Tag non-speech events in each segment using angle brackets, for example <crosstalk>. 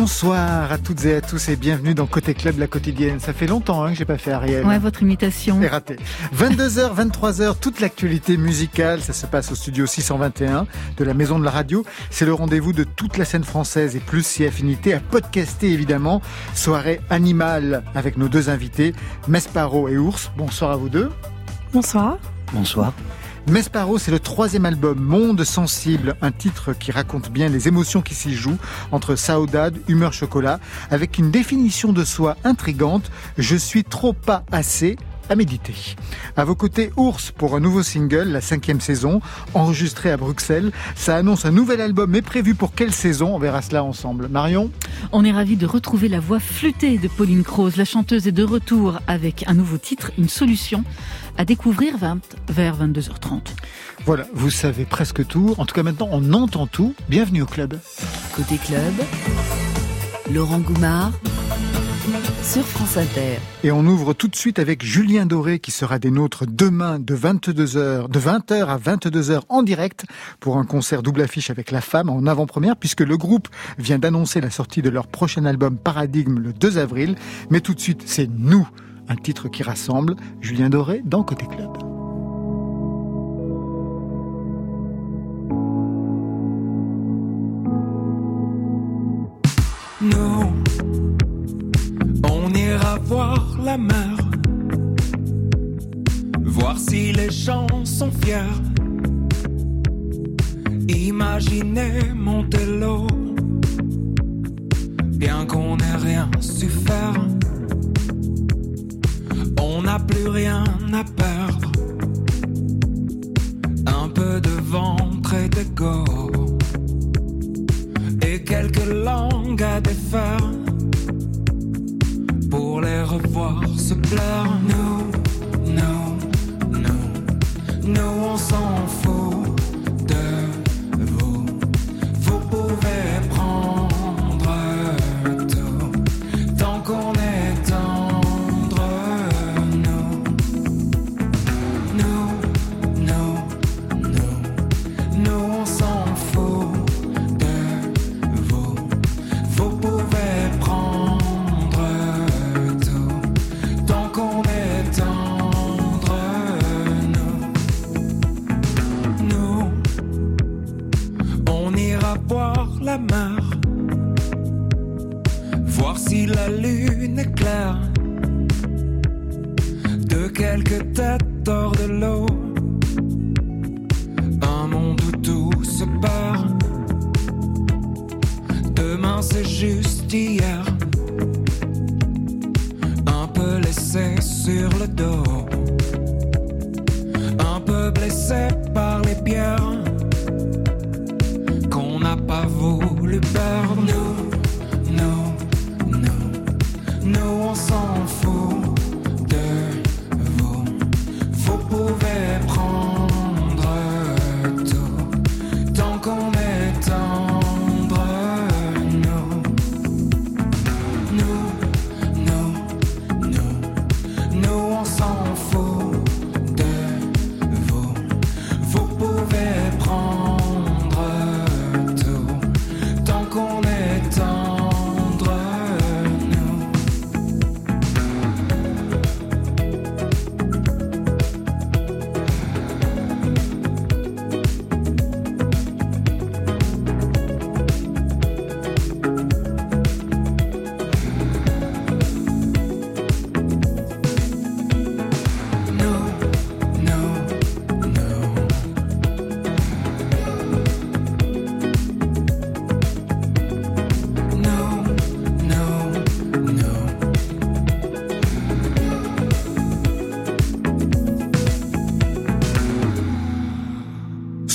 Bonsoir à toutes et à tous et bienvenue dans Côté Club, la quotidienne. Ça fait longtemps hein, que j'ai pas fait Ariel. Ouais, votre imitation. est ratée. 22h, 23h, toute l'actualité musicale, ça se passe au studio 621 de la Maison de la Radio. C'est le rendez-vous de toute la scène française et plus si affinité à podcaster évidemment. Soirée animale avec nos deux invités, Mesparo et Ours. Bonsoir à vous deux. Bonsoir. Bonsoir. Mesparo, c'est le troisième album, Monde Sensible, un titre qui raconte bien les émotions qui s'y jouent entre saudade, humeur chocolat, avec une définition de soi intrigante, je suis trop pas assez, à méditer. À vos côtés, Ours pour un nouveau single, la cinquième saison, enregistré à Bruxelles. Ça annonce un nouvel album, mais prévu pour quelle saison? On verra cela ensemble. Marion? On est ravis de retrouver la voix flûtée de Pauline Croze. La chanteuse est de retour avec un nouveau titre, Une solution, à découvrir vers 22h30. Voilà, vous savez presque tout. En tout cas, maintenant, on entend tout. Bienvenue au club. Côté club, Laurent Goumard sur France Inter. Et on ouvre tout de suite avec Julien Doré qui sera des nôtres demain de 22h, de 20h à 22h en direct pour un concert double affiche avec La Femme en avant-première puisque le groupe vient d'annoncer la sortie de leur prochain album Paradigme le 2 avril. Mais tout de suite, c'est Nous, un titre qui rassemble Julien Doré dans Côté Club. voir la mer, voir si les gens sont fiers. Imaginez Montello, bien qu'on n'ait rien su faire. On n'a plus rien à perdre. Un peu de ventre et d'ego. Et quelques langues à défaire pour les revoir se plaire. Nous, nous, nous, nous on s'en fout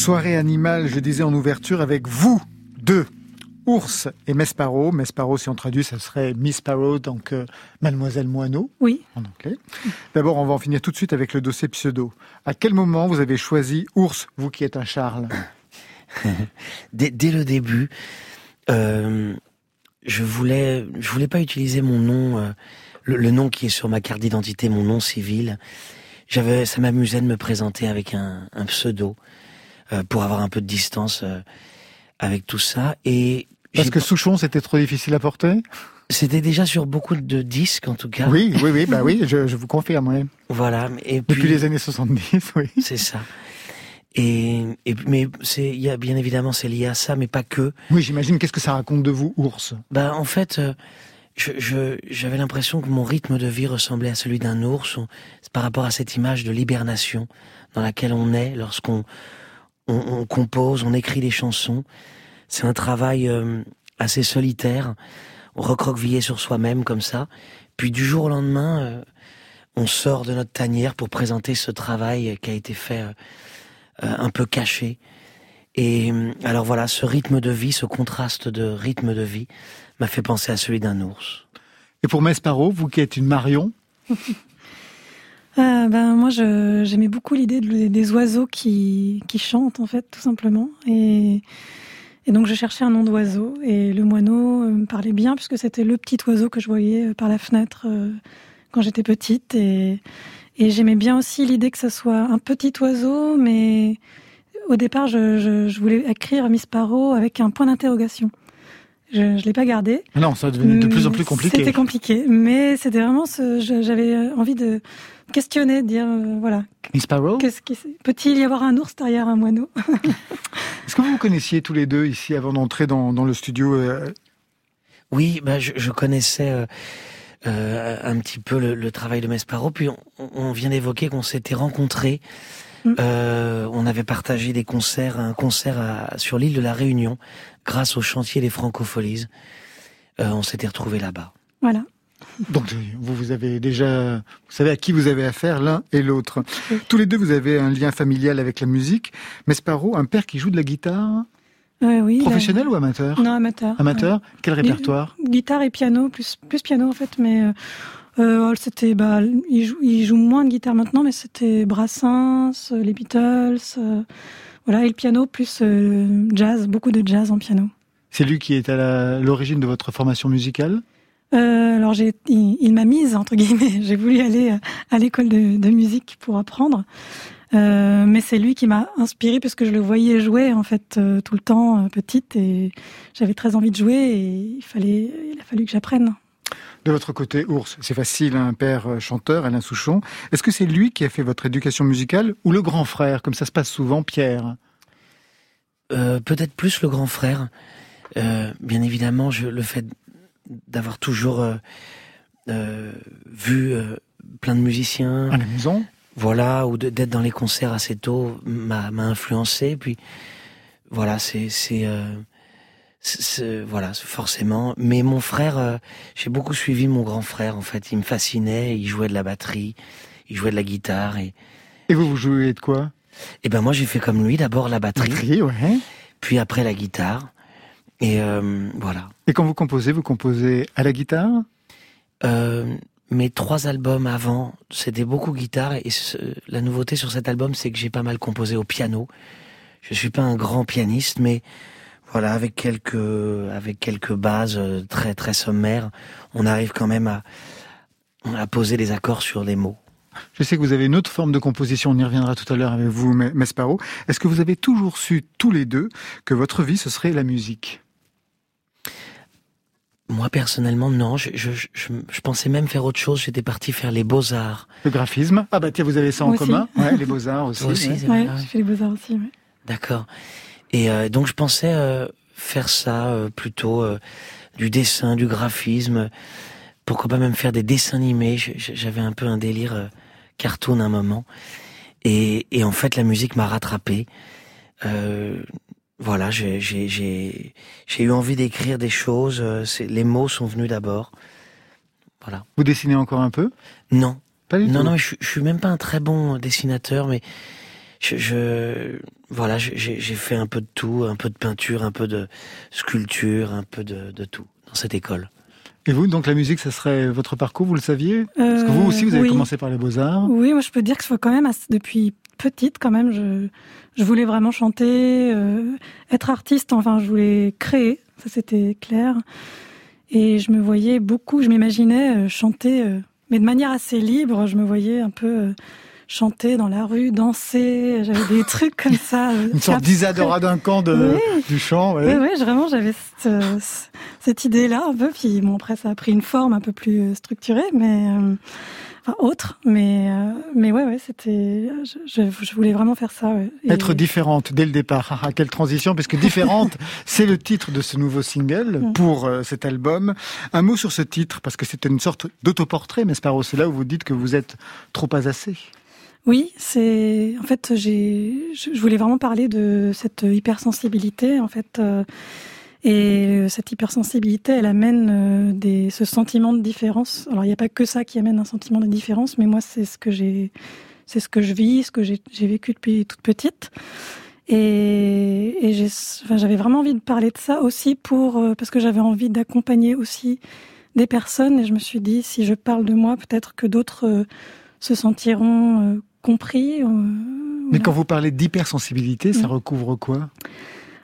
Soirée animale, je disais en ouverture, avec vous deux. Ours et Mesparo. Mesparo, si on traduit, ça serait Miss Sparrow, donc euh, Mademoiselle Moineau Oui. en anglais. D'abord, on va en finir tout de suite avec le dossier pseudo. À quel moment vous avez choisi Ours, vous qui êtes un Charles? <laughs> Dès, dès le début, euh, je voulais, je voulais pas utiliser mon nom, euh, le, le nom qui est sur ma carte d'identité, mon nom civil. J'avais, ça m'amusait de me présenter avec un, un pseudo euh, pour avoir un peu de distance euh, avec tout ça. Et Parce que Souchon, c'était trop difficile à porter? C'était déjà sur beaucoup de disques en tout cas. Oui, oui, oui, bah oui, je, je vous confirme, oui. Voilà. Et Depuis puis, les années 70, oui. c'est ça. Et, et mais c'est, il y a bien évidemment c'est lié à ça, mais pas que. Oui, j'imagine, qu'est-ce que ça raconte de vous, ours? Bah en fait, euh, je, j'avais l'impression que mon rythme de vie ressemblait à celui d'un ours, par rapport à cette image de l'hibernation dans laquelle on est lorsqu'on on, on compose, on écrit des chansons. C'est un travail euh, assez solitaire, recroquevillé sur soi-même comme ça. Puis du jour au lendemain, euh, on sort de notre tanière pour présenter ce travail qui a été fait euh, un peu caché. Et alors voilà, ce rythme de vie, ce contraste de rythme de vie m'a fait penser à celui d'un ours. Et pour Mesparo, vous qui êtes une Marion, <laughs> Euh, ben, moi, j'aimais beaucoup l'idée de- des oiseaux qui, qui chantent, en fait, tout simplement. Et, donc, je cherchais un nom d'oiseau. Et le moineau euh, me parlait bien, puisque c'était le petit oiseau que je voyais euh, par la fenêtre quand j'étais petite. Et, j'aimais bien aussi l'idée que ce soit un petit oiseau, mais au départ, je, je, voulais écrire Miss Sparrow avec un point d'interrogation. Je ne l'ai pas gardé. non, ça devenait de plus en plus compliqué. C'était compliqué, mais c'était vraiment ce. J'avais euh, envie de questionner, de dire euh, voilà, Miss Sparrow, qu'est-ce qui peut-il y avoir un ours derrière un moineau? <laughs> Est-ce que vous vous connaissiez tous les deux ici avant d'entrer dans, dans le studio euh, Oui, bah, je, je connaissais euh, euh, un petit peu le, le travail de Mesparo, puis on, on vient d'évoquer qu'on s'était rencontrés. Mm. Euh, on avait partagé des concerts, un concert à- sur l'île de la Réunion, grâce au chantier des Francopholies. Euh, on s'était retrouvés là-bas. Voilà. Donc vous, vous avez déjà, vous savez à qui vous avez affaire l'un et l'autre. Oui. Tous les deux, vous avez un lien familial avec la musique. Mesparo, un père qui joue de la guitare, Euh, oui. professionnel ou amateur Non, amateur. Amateur Quel répertoire. Guitare et piano, plus plus piano en fait, mais euh, euh, c'était bah il joue il joue moins de guitare maintenant, mais c'était Brassens, les Beatles, euh, voilà et le piano plus euh, jazz, beaucoup de jazz en piano. C'est lui qui est à l'origine de votre formation musicale? Euh, alors j'ai, il, il m'a mise entre guillemets. <laughs> J'ai voulu aller euh, à l'école de, de musique pour apprendre, Euh, mais c'est lui qui m'a inspirée parce que je le voyais jouer en fait tout le temps petite et j'avais très envie de jouer et il fallait, il a fallu que j'apprenne. De votre côté, Ours, c'est facile, un père euh, chanteur, Alain Souchon. Est-ce que c'est lui qui a fait votre éducation musicale ou le grand frère, comme ça se passe souvent, Pierre? Euh, Peut-être plus le grand frère. Euh, bien évidemment, je, le fait d'avoir toujours euh, vu plein de musiciens, À la maison? Voilà, ou d'être dans les concerts assez tôt m'a m'a influencé. Puis voilà, c'est c'est- voilà, forcément. Mais mon frère, euh, j'ai beaucoup suivi mon grand frère. En fait, il me fascinait. Il jouait de la batterie, il jouait de la guitare et Et vous, vous jouez de quoi? Et ben moi j'ai fait comme lui. D'abord la batterie, Batterie, ouais. puis après la guitare. Et euh, voilà. Et quand vous composez, vous composez à la guitare? Euh, mes trois albums avant, c'était beaucoup guitare et ce- la nouveauté sur cet album, c'est que j'ai pas mal composé au piano. Je suis pas un grand pianiste, mais voilà, avec quelques avec quelques bases euh, très très sommaires, on arrive quand même à à poser des accords sur les mots. Je sais que vous avez une autre forme de composition, on y reviendra tout à l'heure avec vous, Me- Mesparo. Est-ce que vous avez toujours su, tous les deux, que votre vie, ce serait la musique? Moi personnellement, non. Je, je, je, je pensais même faire autre chose. J'étais parti faire les beaux arts. Le graphisme? Ah bah tiens, vous avez ça en Moi aussi. commun Ouais, les <laughs> beaux-arts aussi. Toi aussi, ouais. c'est Ouais, vrai. j'ai fait les beaux arts aussi. ouais. D'accord. Et euh, donc je pensais euh, faire ça euh, plutôt euh, du dessin, du graphisme. Pourquoi pas même faire des dessins animés. J'avais un peu un délire euh, cartoon à un moment. Et, et en fait, la musique m'a rattrapé. Euh, voilà, j'ai eu envie d'écrire des choses. Les mots sont venus d'abord. Voilà. Vous dessinez encore un peu? Non, Pas du non, tout. non, je, je suis même pas un très bon dessinateur, mais je, je voilà, j'ai fait un peu de tout, un peu de peinture, un peu de sculpture, un peu de, de tout dans cette école. Et vous, donc la musique, ça serait votre parcours, vous le saviez? Parce que vous aussi, vous avez Euh, oui. commencé par les beaux-arts. Oui, moi je peux dire que quand même depuis petite quand même, je, je voulais vraiment chanter, euh, être artiste. Enfin, je voulais créer, ça c'était clair. Et je me voyais beaucoup, je m'imaginais euh, chanter, euh, mais de manière assez libre. Je me voyais un peu euh, chanter dans la rue, danser. J'avais des trucs comme ça. <laughs> euh, Une sorte abstraits. d'Isadora Duncan de, Oui. du chant. ouais. Oui, oui, vraiment, j'avais cette, euh, cette idée-là un peu. Puis bon, après, ça a pris une forme un peu plus euh, structurée, mais euh, enfin autre. Mais euh, mais ouais, ouais, c'était. Je, voulais vraiment faire ça. ouais. Et- Être différente dès le départ. Ah, ah, quelle transition, puisque différente, <laughs> c'est le titre de ce nouveau single Mm. pour euh, cet album. Un mot sur ce titre, parce que c'était une sorte d'autoportrait, mais c'est là où vous dites que vous êtes trop pas assez. Oui, c'est en fait j'ai je voulais vraiment parler de cette hypersensibilité en fait euh, et cette hypersensibilité elle amène euh, des ce sentiment de différence. Alors il n'y a pas que ça qui amène un sentiment de différence, mais moi c'est ce que j'ai c'est ce que je vis, ce que j'ai vécu depuis toute petite. Et, et j'ai enfin, j'avais vraiment envie de parler de ça aussi pour euh, parce que j'avais envie d'accompagner aussi des personnes et je me suis dit si je parle de moi peut-être que d'autres euh, se sentiront compris. euh, Mais voilà. quand vous parlez d'hypersensibilité, ça Mm. recouvre quoi?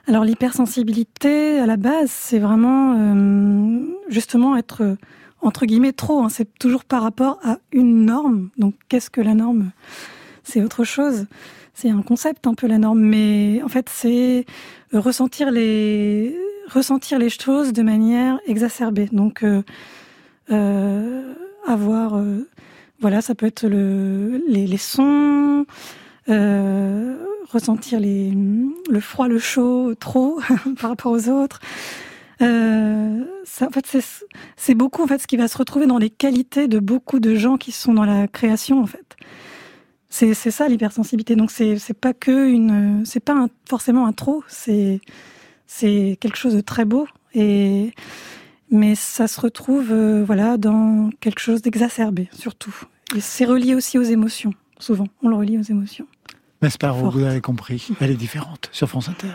Alors l'hypersensibilité, à la base, c'est vraiment euh, justement être euh, entre guillemets trop. hein. c'est toujours par rapport à une norme. Donc qu'est-ce que la norme? C'est autre chose. C'est un concept un peu la norme, mais en fait c'est ressentir les ressentir les choses de manière exacerbée. Donc euh, euh, avoir euh, voilà, ça peut être le, les, sons, euh, ressentir le froid, le chaud, trop <laughs> par rapport aux autres. Euh, en fait, c'est, beaucoup en fait ce qui va se retrouver dans les qualités de beaucoup de gens qui sont dans la création en fait. C'est, ça l'hypersensibilité. Donc c'est, pas que une, c'est pas forcément un trop. C'est, c'est quelque chose de très beau et mais ça se retrouve euh, voilà dans quelque chose d'exacerbé surtout. Et c'est relié aussi aux émotions. Souvent, on le relie aux émotions. Mais Sparrow, Forte. vous avez compris, elle est différente sur France Inter.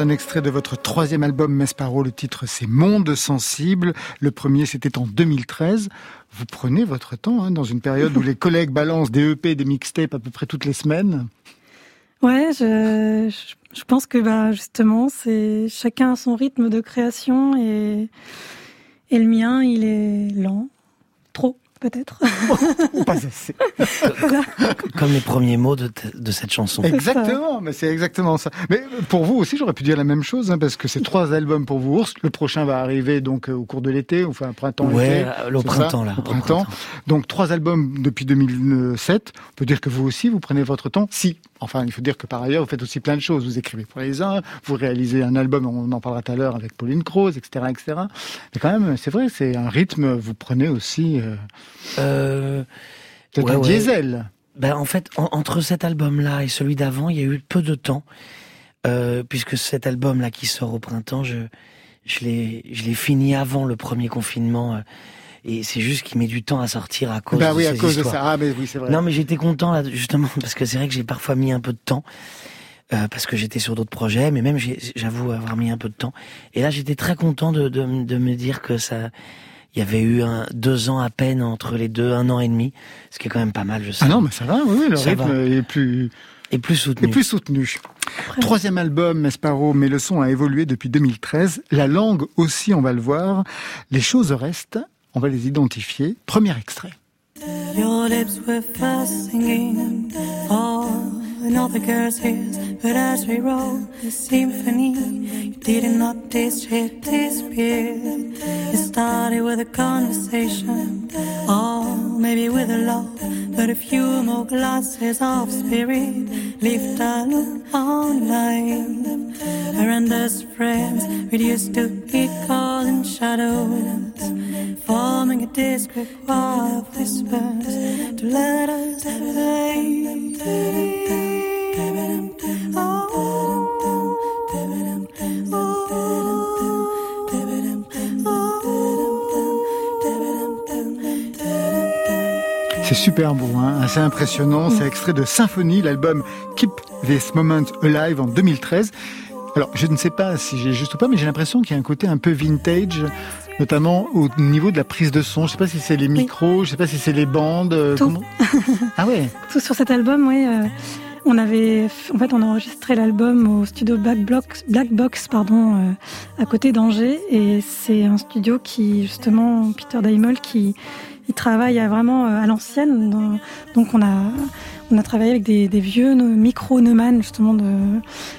Un extrait de votre troisième album Mesparo. Le titre, c'est Monde sensible. Le premier, c'était en 2013. Vous prenez votre temps hein, dans une période où les <laughs> collègues balancent des EP, des mixtapes à peu près toutes les semaines. Ouais, je, pense que bah, justement, c'est chacun a son rythme de création et, et le mien, il est lent. Trop, peut-être. <laughs> Ou pas assez. Comme les premiers mots de, de cette chanson. Exactement, mais c'est exactement ça. Mais pour vous aussi, j'aurais pu dire la même chose, hein, parce que c'est trois albums pour vous, Ours. Le prochain va arriver donc euh, au cours de l'été, enfin printemps, Ouais, été. euh, au printemps, ça là. Au printemps. Donc trois albums depuis 2007. On peut dire que vous aussi, vous prenez votre temps. Si, enfin, il faut dire que par ailleurs, vous faites aussi plein de choses. Vous écrivez pour les uns, vous réalisez un album, on en parlera tout à l'heure avec Pauline Croze, etc., etc. Mais quand même, c'est vrai, c'est un rythme. Vous prenez aussi euh, Euh, peut-être Ouais, un ouais. diesel. Ben, en fait, en- entre cet album-là et celui d'avant, il y a eu peu de temps, euh, puisque cet album-là qui sort au printemps, je, je l'ai, je l'ai fini avant le premier confinement, euh, et c'est juste qu'il met du temps à sortir à cause Bah de oui, à cause de histoires. ça. Ah, mais oui, c'est vrai. Non, mais j'étais content là, justement, parce que c'est vrai que j'ai parfois mis un peu de temps. euh, parce que j'étais sur d'autres projets, mais même j'avoue avoir mis un peu de temps. Et là, j'étais très content de, de, de me dire que ça, il y avait eu un, deux ans à peine entre les deux, un an et demi, ce qui est quand même pas mal, je sais. Ah non, mais ça va, oui, le Ça rythme va. est plus, Et plus soutenu. est plus soutenu. Troisième album, Esparo, mais le son a évolué depuis 2013. La langue aussi, on va le voir. Les choses restent, on va les identifier. Premier extrait. Singing all another girl's ears, but as we roll the symphony, you did not taste it disappeared. It started with a conversation, or maybe with a love, but a few more glasses of spirit lift our look on life. Horrendous friends we used to be calling shadows, forming a discreet choir of whispers to let us C'est super beau, hein, assez impressionnant. C'est extrait de Symphonie, l'album Keep This Moment Alive en 2013. Alors, je ne sais pas si j'ai juste ou pas, mais j'ai l'impression qu'il y a un côté un peu vintage, notamment au niveau de la prise de son. Je sais pas si c'est les micros, je sais pas si c'est les bandes. euh, Tout. comment- Ah ouais. <laughs> Tout sur cet album, oui. euh, on avait, en fait, on a enregistré l'album au studio Black Box, Black Box, pardon, euh, à côté d'Angers, et c'est un studio qui, justement, Peter Daimel, qui il travaille à vraiment euh, à l'ancienne. Donc, on a, on a travaillé avec des, vieux micros Neumann, justement, de,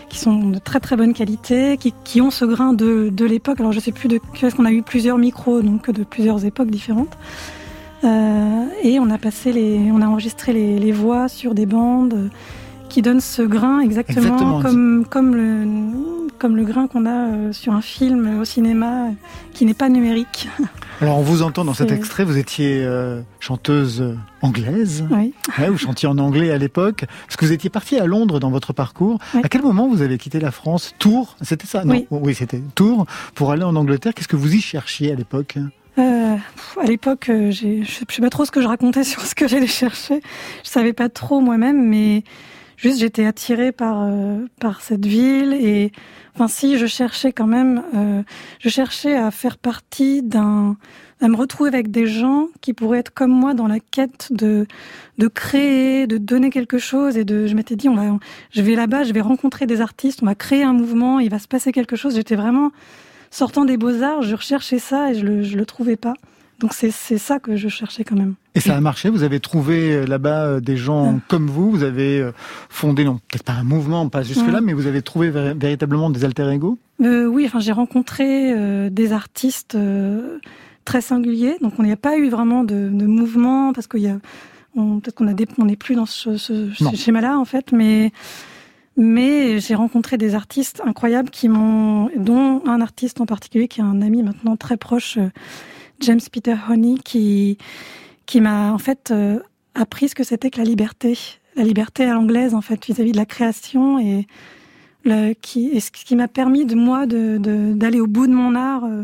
qui sont de très très bonne qualité, qui, ont ce grain de, de l'époque. Alors, je sais plus de, parce qu'on a eu plusieurs micros, donc de plusieurs époques différentes. Euh, et on a passé les, on a enregistré les, voix sur des bandes qui donnent ce grain exactement, Exactement. comme comme le comme le grain qu'on a euh, sur un film au cinéma euh, qui n'est pas numérique. <laughs> Alors, on vous entend dans cet extrait. Vous étiez euh, chanteuse anglaise. Oui. Ouais, vous chantiez en anglais à l'époque. Parce que vous étiez parti à Londres dans votre parcours. Oui. À quel moment vous avez quitté la France? Tours C'était ça? Non. Oui. c'était Tours pour aller en Angleterre. Qu'est-ce que vous y cherchiez à l'époque? Euh, à l'époque, je je sais pas trop ce que je racontais <laughs> sur ce que j'allais chercher. Je savais pas trop moi-même, mais juste j'étais attirée par euh, par cette ville et enfin si je cherchais quand même, euh, je cherchais à faire partie d'un à me retrouver avec des gens qui pourraient être comme moi dans la quête de de créer, de donner quelque chose et de je m'étais dit on va je vais là-bas, je vais rencontrer des artistes, on va créer un mouvement, il va se passer quelque chose. J'étais vraiment sortant des beaux-arts, je recherchais ça et je le, je le trouvais pas. Donc c'est c'est ça que je cherchais quand même. Et ça a marché Vous avez trouvé euh, là-bas euh, des gens Ah. comme vous Vous avez euh, fondé, non, peut-être pas un mouvement, pas jusque-là, Ouais. mais vous avez trouvé vé- véritablement des alter-ego Euh, oui, enfin j'ai rencontré euh, des artistes euh, très singuliers. Donc on n'y a pas eu vraiment de, de mouvement parce qu'il y a peut-être qu'on n'est plus dans ce, ce- schéma-là en fait, mais mais j'ai rencontré des artistes incroyables qui m'ont, dont un artiste en particulier qui est un ami maintenant très proche, James Peter Honey, qui qui m'a en fait euh, appris ce que c'était que la liberté, la liberté à l'anglaise en fait vis-à-vis de la création et le, qui, et ce qui m'a permis de moi de de- d'aller au bout de mon art euh,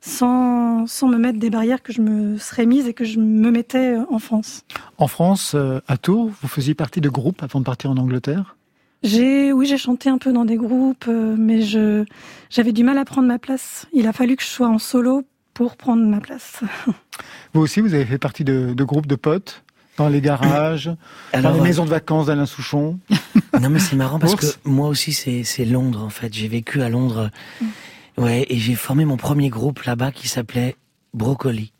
sans sans me mettre des barrières que je me serais mise et que je me mettais euh, en France. En France, euh, à Tours, vous faisiez partie de groupes avant de partir en Angleterre? J'ai, oui, j'ai chanté un peu dans des groupes, mais je, j'avais du mal à prendre ma place. Il a fallu que je sois en solo pour prendre ma place. <laughs> Vous aussi, vous avez fait partie de, de groupes de potes dans les garages, dans les euh, maisons de vacances d'Alain Souchon <laughs> Non, mais c'est marrant parce Ours. que moi aussi, c'est Londres, en fait. J'ai vécu à Londres. Ouais, et j'ai formé mon premier groupe là-bas qui s'appelait Brocoli.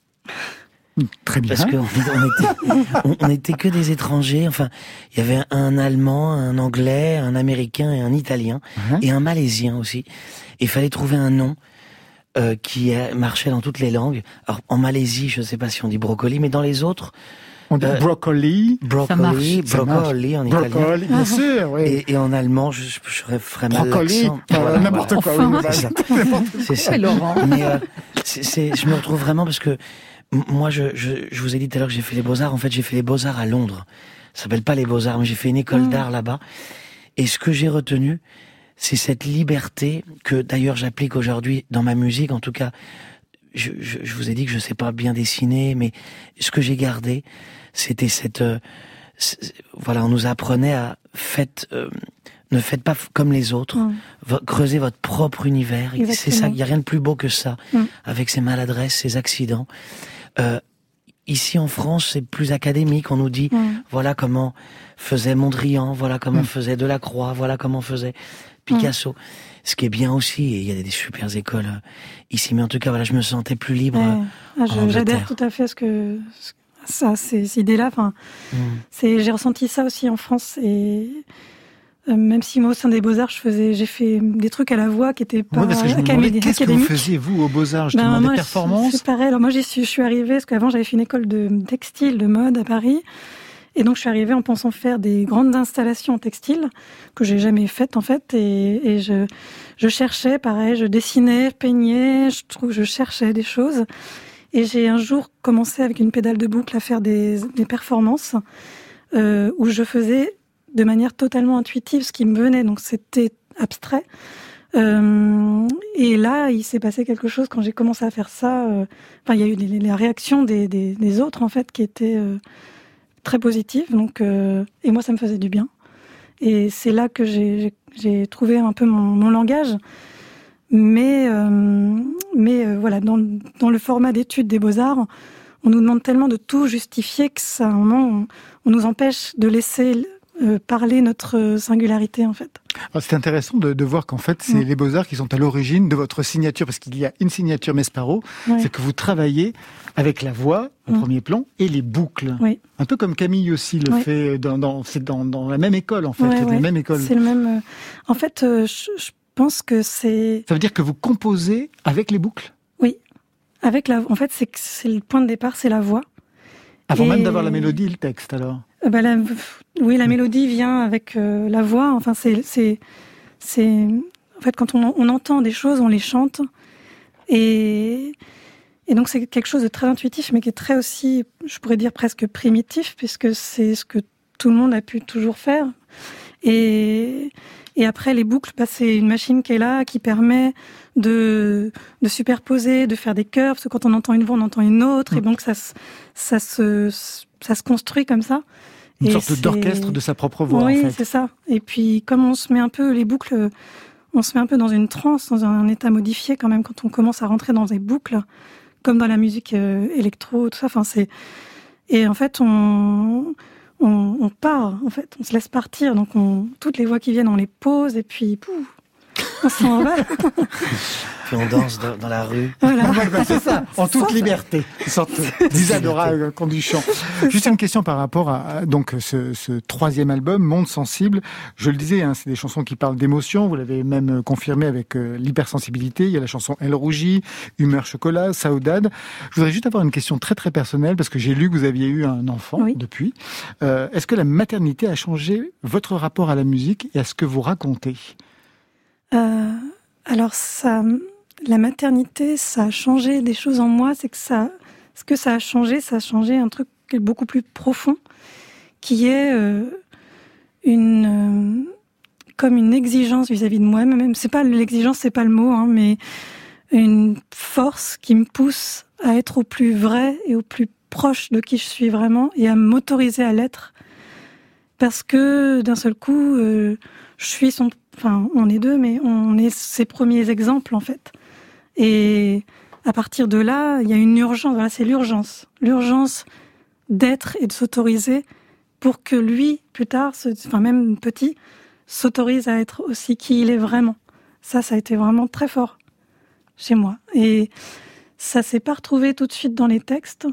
Très bien. Parce qu'on on était, <laughs> on, on était que des étrangers. Enfin, il y avait un Allemand, un Anglais, un Américain et un Italien. Ouais. Et un Malaisien aussi. Et il fallait trouver un nom euh, qui euh, marchait dans toutes les langues. Alors, en Malaisie, je ne sais pas si on dit brocoli, mais dans les autres, On dit Euh, brocoli. brocoli, Ça brocoli en italien. Brocoli, bien sûr, oui. Et, et en allemand, je, je, je ferais mal Brocoli, Voilà, n'importe voilà. quoi. Enfin. C'est bah, ça. C'est ça. <laughs> Et Laurent Mais euh, c'est, c'est- je me retrouve vraiment parce que moi, je, je, je vous ai dit tout à l'heure que j'ai fait les beaux-arts. En fait, j'ai fait les beaux-arts à Londres. Ça s'appelle pas les beaux-arts, mais j'ai fait une école Mm. d'art là-bas. Et ce que j'ai retenu, c'est cette liberté que d'ailleurs j'applique aujourd'hui dans ma musique. En tout cas, je, je, je vous ai dit que je sais pas bien dessiner, mais ce que j'ai gardé, c'était cette... euh, voilà, on nous apprenait à... Faites, euh, ne faites pas comme les autres. Mm. Vo- creusez votre propre univers. C'est ça, il n'y a rien de plus beau que ça, Mm. avec ces maladresses, ces accidents. Euh, ici en France, c'est plus académique. On nous dit, Mm. voilà comment faisait Mondrian, voilà comment Mm. faisait Delacroix, voilà comment faisait Picasso. Ce qui est bien aussi, il y a des, super écoles euh, ici. Mais en tout cas, voilà, je me sentais plus libre. Ouais. euh, Ah, je- J'adhère tout à fait à ce que ça, ces, ces idées-là. Enfin, Mm. c'est j'ai ressenti ça aussi en France et euh, même si moi au sein des Beaux Arts, je faisais, j'ai fait des trucs à la voix qui étaient pas parce que je demandais, qu'est-ce que vous faisiez, vous, au Beaux-Arts, justement, Ben, des moi, performances C'est pareil. Alors moi, j'y suis, je suis arrivée parce qu'avant j'avais fait une école de textile, de mode à Paris, et donc je suis arrivée en pensant faire des grandes installations en textile que j'ai jamais faites en fait, et, je, je cherchais, pareil, je dessinais, peignais, je trouve, je cherchais des choses, et j'ai un jour commencé avec une pédale de boucle à faire des, des performances euh, où je faisais de manière totalement intuitive ce qui me venait, donc c'était abstrait. Euh, et là, il s'est passé quelque chose quand j'ai commencé à faire ça. euh, Enfin, il y a eu des- la réaction des, des, des autres en fait qui était euh, très positive. Donc, euh, et moi, ça me faisait du bien. Et c'est là que j'ai trouvé un peu mon, langage. Mais, euh, mais euh, voilà, dans, dans le format d'études des beaux-arts, on nous demande tellement de tout justifier que ça, à un moment, on nous empêche de laisser euh, parler notre singularité, en fait. Alors, C'est intéressant de, de voir qu'en fait, c'est les Beaux-Arts qui sont à l'origine de votre signature, parce qu'il y a une signature Mesparo, Ouais. c'est que vous travaillez avec la voix au Mm. premier plan et les boucles. Oui. Un peu comme Camille aussi le fait, dans, dans, c'est dans, dans la même école en fait, c'est la même école. C'est le même. euh, En fait, euh, je, je pense que c'est Ça veut dire que vous composez avec les boucles? Avec la. En fait, c'est le point de départ, c'est la voix. Avant Et- même d'avoir la mélodie et le texte alors bah, la- oui, la mélodie vient avec euh, la voix. Enfin, c'est c'est c'est. En fait, quand on, on entend des choses, on les chante. Et et donc c'est quelque chose de très intuitif, mais qui est très aussi, je pourrais dire presque primitif, puisque c'est ce que tout le monde a pu toujours faire. Et et après les boucles, bah, c'est une machine qui est là, qui permet de de superposer, de faire des chœurs, parce que quand on entend une voix, on entend une autre, et Mm. donc ça ça se ça se construit comme ça. Une Et sorte d'orchestre de sa propre voix oui, en fait. c'est ça. Et puis, comme on se met un peu les boucles, on se met un peu dans une transe, dans un état modifié quand même, quand on commence à rentrer dans des boucles, comme dans la musique euh, électro, tout ça. Enfin, c'est et en fait, on, on on part, en fait, on se laisse partir. Donc, on toutes les voix qui viennent, on les pose et puis, pouf, on s'en va. <laughs> Puis on danse dans, dans la rue. Voilà. Ouais, bah, c'est ça, en toute liberté, une sorte d'Isadora quand du chant. Juste une question par rapport à, à, donc ce, ce troisième album, Monde sensible. Je le disais, hein, c'est des chansons qui parlent d'émotion. Vous l'avez même euh, confirmé avec euh, l'hypersensibilité. Il y a la chanson Elle rougit, Humeur chocolat, Saudade. Je voudrais juste avoir une question très très personnelle parce que j'ai lu que vous aviez eu un enfant Oui. depuis. Euh, Est-ce que la maternité a changé votre rapport à la musique et à ce que vous racontez? Euh, alors ça, la maternité, ça a changé des choses en moi. C'est que ça, ce que ça a changé, ça a changé un truc beaucoup plus profond, qui est euh, une euh, comme une exigence vis-à-vis de moi. Même c'est pas l'exigence, c'est pas le mot, hein, mais une force qui me pousse à être au plus vrai et au plus proche de qui je suis vraiment et à m'autoriser à l'être parce que d'un seul coup, je suis son, enfin, on est deux, mais on est ses premiers exemples en fait. Et à partir de là, il y a une urgence. Voilà, c'est l'urgence, l'urgence d'être et de s'autoriser pour que lui, plus tard, enfin même petit, s'autorise à être aussi qui il est vraiment. Ça, ça a été vraiment très fort chez moi. Et ça s'est pas retrouvé tout de suite dans les textes,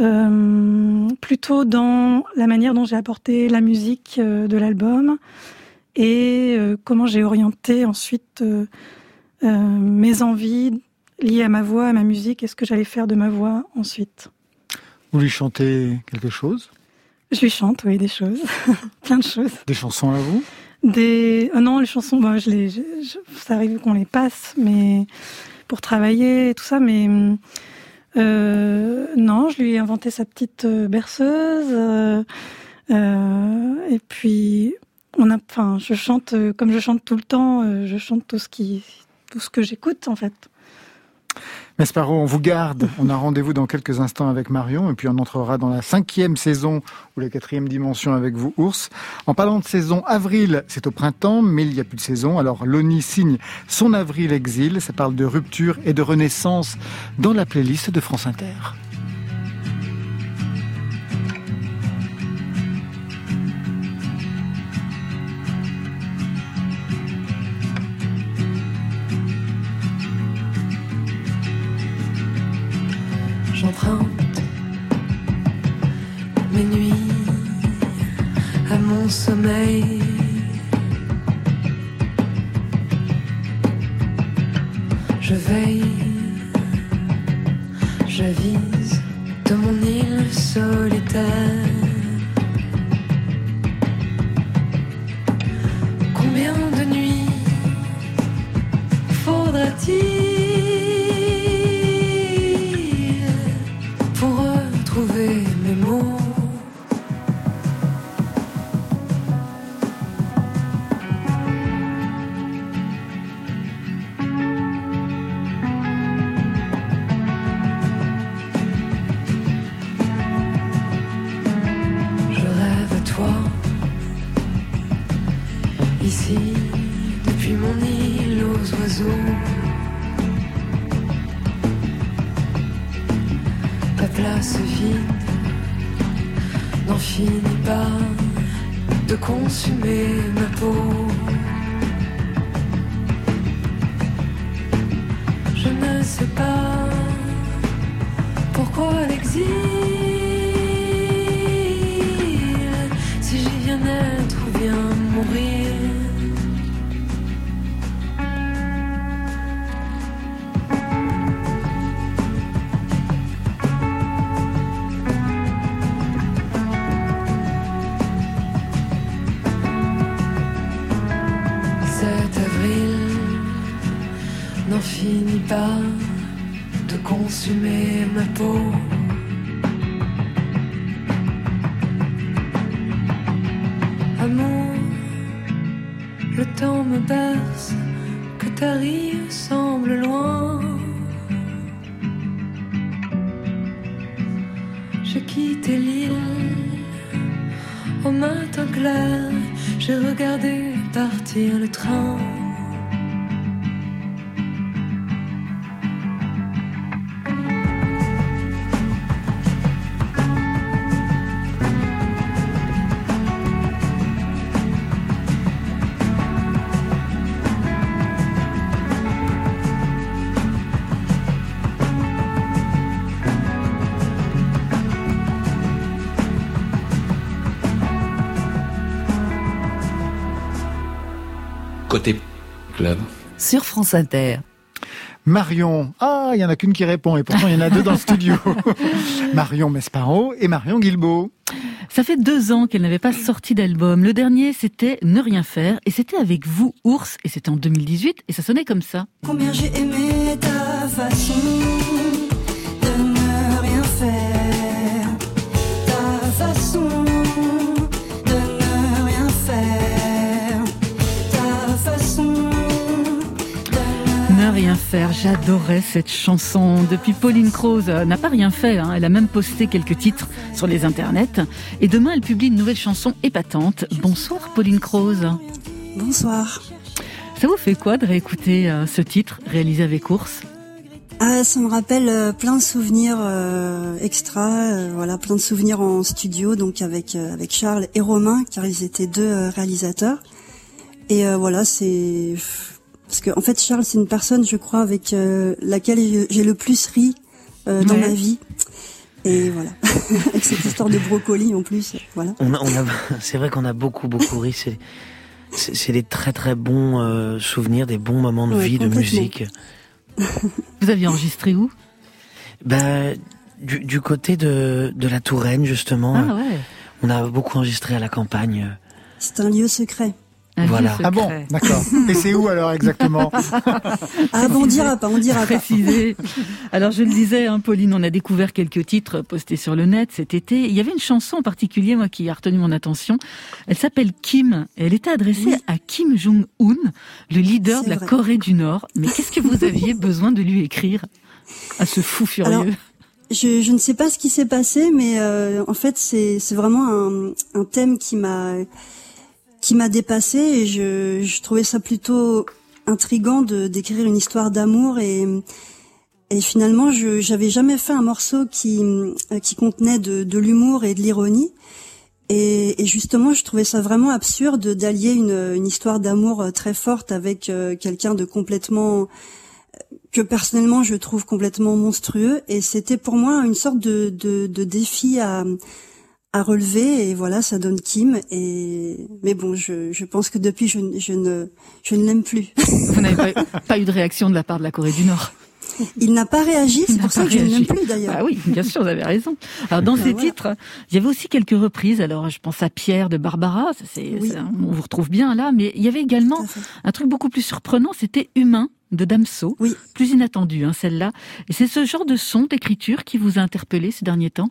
euh, plutôt dans la manière dont j'ai apporté la musique euh, de l'album et euh, comment j'ai orienté ensuite euh, euh, mes envies liées à ma voix, à ma musique et ce que j'allais faire de ma voix ensuite. Vous lui chantez quelque chose? Je lui chante, oui, des choses, <laughs> plein de choses. Des chansons à vous? Des, non, les chansons, bah, je les, je- je- ça arrive qu'on les passe, mais pour travailler et tout ça, mais euh, non, je lui ai inventé sa petite berceuse, euh, euh, et puis on a, je chante euh, comme je chante tout le temps, euh, je chante tout ce qui, tout ce que j'écoute en fait. Mesparo, on vous garde. On a rendez-vous dans quelques instants avec Marion et puis on entrera dans la cinquième saison ou la quatrième dimension avec vous, Ours. En parlant de saison, avril, c'est au printemps, mais il n'y a plus de saison. Alors Loni signe son avril exil. Ça parle de rupture et de renaissance dans la playlist de France Inter. Sommeil. N'en finit pas de consumer ma peau. Amour, le temps me berce, que ta Sur France Inter. Marion, ah, il y en a qu'une qui répond et pourtant il y en a deux dans le studio. <laughs> Marion Mesparo et Marion Guilbeault. Ça fait deux ans qu'elle n'avait pas sorti d'album. Le dernier, c'était Ne rien faire, et c'était avec vous, Ours, et c'était en 2018, et ça sonnait comme ça. Combien j'ai aimé ta façon rien faire, j'adorais cette chanson. Depuis Pauline Croze euh, n'a pas rien fait, hein. elle a même posté quelques titres sur les internets. Et demain, elle publie une nouvelle chanson épatante. Bonsoir Pauline Croze. Bonsoir. Ça vous fait quoi de réécouter euh, ce titre réalisé avec Ours? Ah, ça me rappelle euh, plein de souvenirs euh, extra, euh, voilà, plein de souvenirs en studio, donc avec avec Charles et Romain, car ils étaient deux réalisateurs. Et voilà, c'est parce que en fait Charles, c'est une personne, je crois, avec euh, laquelle j'ai- le plus ri euh, dans Ouais. ma vie. Et voilà, <laughs> avec cette histoire de brocoli en plus, voilà. On a, on a, c'est vrai qu'on a beaucoup, beaucoup ri. C'est, c'est, des très, très bons euh, souvenirs, des bons moments de Ouais, vie, de musique. Vous aviez enregistré où? Bah, du, du côté de, de la Touraine, justement, Ah ouais. on a beaucoup enregistré à la campagne. C'est un lieu secret. Un Voilà. Ah bon, d'accord. Et c'est où alors exactement <laughs> Ah bon, on dira pas, on dira pas. Précisé. Alors je le disais, hein, Pauline, on a découvert quelques titres postés sur le net cet été. Il y avait une chanson en particulier, moi, qui a retenu mon attention. Elle s'appelle Kim. Et elle était adressée Oui. à Kim Jong-un, le leader de la vrai. Corée du Nord. Mais qu'est-ce que vous aviez <laughs> besoin de lui écrire à ce fou furieux Alors, Je, je ne sais pas ce qui s'est passé, mais euh, en fait, c'est c'est vraiment un, un thème qui m'a qui m'a dépassé et je, je trouvais ça plutôt intrigant de d'écrire une histoire d'amour et et finalement, je j'avais jamais fait un morceau qui euh, qui contenait de, de l'humour et de l'ironie. Et, et justement, je trouvais ça vraiment absurde d'allier une, une histoire d'amour très forte avec euh, quelqu'un de complètement que personnellement je trouve complètement monstrueux et c'était pour moi une sorte de, de, de défi à, à relever et voilà ça donne Kim et mais bon je, je pense que depuis je, ne- je ne je ne l'aime plus Vous n'avez pas, pas eu de réaction de la part de la Corée du Nord? Il n'a pas réagi c'est pour ça que je ne l'aime plus d'ailleurs Ah oui, bien sûr, vous avez raison. Alors dans Ah, ces voilà. titres, il y avait aussi quelques reprises. Alors je pense à Pierre de Barbara, ça, c'est, Oui. on vous retrouve bien là, mais il y avait également un truc beaucoup plus surprenant, c'était Humain de Damso, Oui. plus inattendu hein, celle-là. Et c'est ce genre de son, d'écriture qui vous a interpellé ces derniers temps?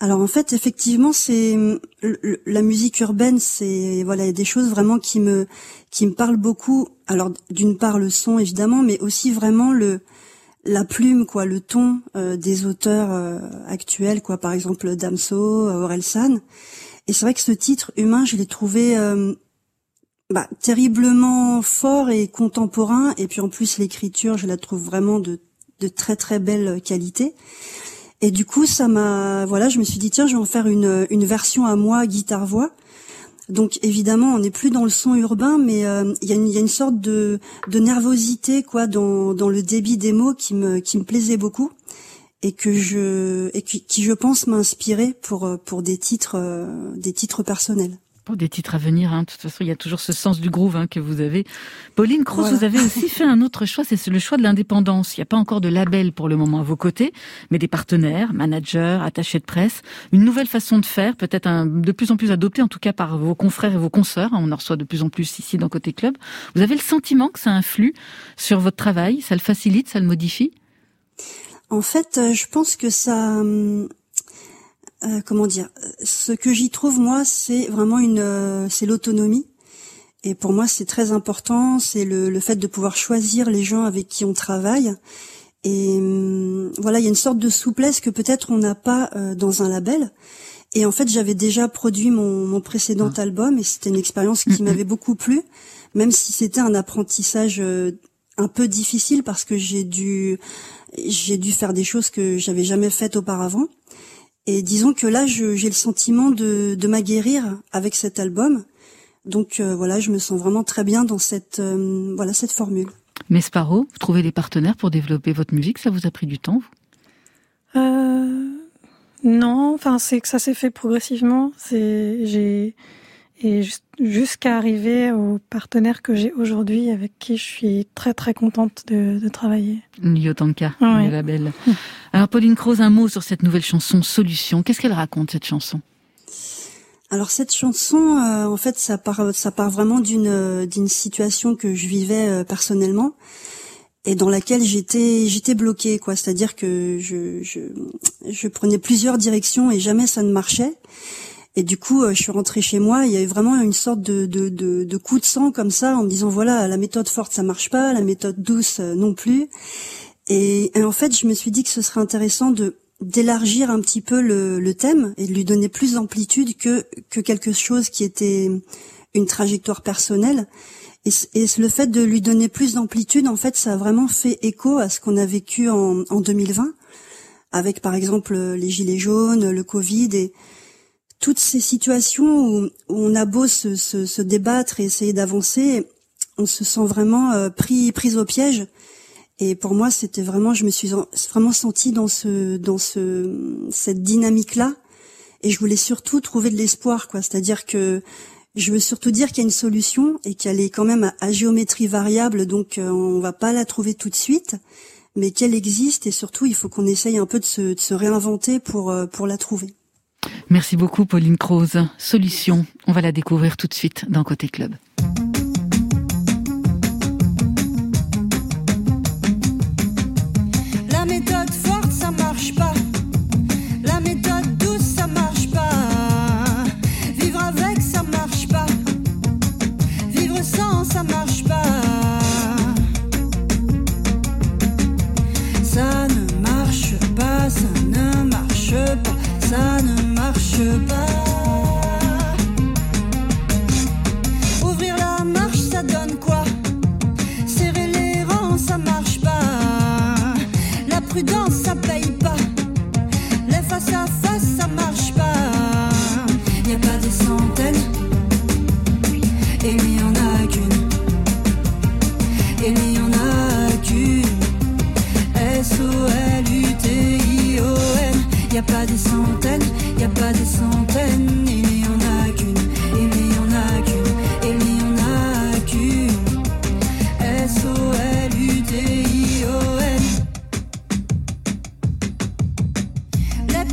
Alors en fait, effectivement, c'est le- la musique urbaine, c'est voilà, il y a des choses vraiment qui me qui me parlent beaucoup. Alors d'une part le son évidemment, mais aussi vraiment le la plume quoi, le ton euh, des auteurs euh, actuels quoi, par exemple Damso, euh, Orelsan. Et c'est vrai que ce titre humain, je l'ai trouvé euh, bah, terriblement fort et contemporain. Et puis en plus l'écriture, je la trouve vraiment de de très très belle qualité. Et du coup, ça m'a, voilà, je me suis dit tiens, je vais en faire une une version à moi guitare voix. Donc évidemment, on n'est plus dans le son urbain, mais euh, il y a une il y a une sorte de de nervosité quoi dans dans le débit des mots qui me qui me plaisait beaucoup et que je et qui, qui je pense m'a inspiré pour euh, pour des titres euh, des titres personnels. Pour des titres à venir, hein. de toute façon, il y a toujours ce sens du groove hein, que vous avez. Pauline Cross, Voilà. vous avez aussi fait un autre choix, c'est le choix de l'indépendance. Il n'y a pas encore de label pour le moment à vos côtés, mais des partenaires, managers, attachés de presse, une nouvelle façon de faire, peut-être de plus en plus adoptée, en tout cas par vos confrères et vos consoeurs. On en reçoit de plus en plus ici dans Côté Club. Vous avez le sentiment que ça influe sur votre travail, ça le facilite, ça le modifie? En fait, euh, je pense que ça, hum, euh, comment dire, ce que j'y trouve moi, c'est vraiment une, euh, c'est l'autonomie. Et pour moi, c'est très important. C'est le, le fait de pouvoir choisir les gens avec qui on travaille. Et hum, voilà, il y a une sorte de souplesse que peut-être on n'a pas euh, dans un label. Et en fait, j'avais déjà produit mon, mon précédent album et c'était une expérience qui m'avait beaucoup plu, même si c'était un apprentissage euh, un peu difficile parce que j'ai dû j'ai dû faire des choses que j'avais jamais faites auparavant. Et disons que là, je- j'ai le sentiment de, de m'aguerrir avec cet album. Donc euh, voilà, je me sens vraiment très bien dans cette euh, voilà cette formule. Mais Sparrow, vous trouvez des partenaires pour développer votre musique, ça vous a pris du temps vous? Euh, non, enfin c'est que ça s'est fait progressivement. C'est j'ai et jus- jusqu'à arriver au partenaire que j'ai aujourd'hui, avec qui je suis très très contente de, de travailler. Nyotanka, Ouais. le label. Alors Pauline Croze, un mot sur cette nouvelle chanson Solution. Qu'est-ce qu'elle raconte cette chanson? Alors cette chanson, euh, en fait, ça part ça part vraiment d'une euh, d'une situation que je vivais euh, personnellement et dans laquelle j'étais j'étais bloquée quoi. C'est-à-dire que je, je je prenais plusieurs directions et jamais ça ne marchait. Et du coup, euh, je suis rentrée chez moi. Il y avait vraiment une sorte de, de, de, de coup de sang comme ça, en me disant voilà, la méthode forte ça marche pas, la méthode douce euh, non plus. Et, et en fait, je me suis dit que ce serait intéressant de d'élargir un petit peu le, le thème et de lui donner plus d'amplitude que que quelque chose qui était une trajectoire personnelle. Et, et le fait de lui donner plus d'amplitude, en fait, ça a vraiment fait écho à ce qu'on a vécu en, en 2020, avec par exemple les gilets jaunes, le Covid et toutes ces situations où, on a beau se, se, se débattre et essayer d'avancer, on se sent vraiment euh, pris pris au piège. Et pour moi, c'était vraiment, je me suis en- vraiment sentie dans ce dans ce cette dynamique là. Et je voulais surtout trouver de l'espoir, quoi. C'est-à-dire que je veux surtout dire qu'il y a une solution et qu'elle est quand même à, à géométrie variable, donc euh, on va pas la trouver tout de suite, mais qu'elle existe et surtout il faut qu'on essaye un peu de se, de se réinventer pour euh, pour la trouver. Merci beaucoup, Pauline Croze. Solution, on va la découvrir tout de suite dans Côté Club.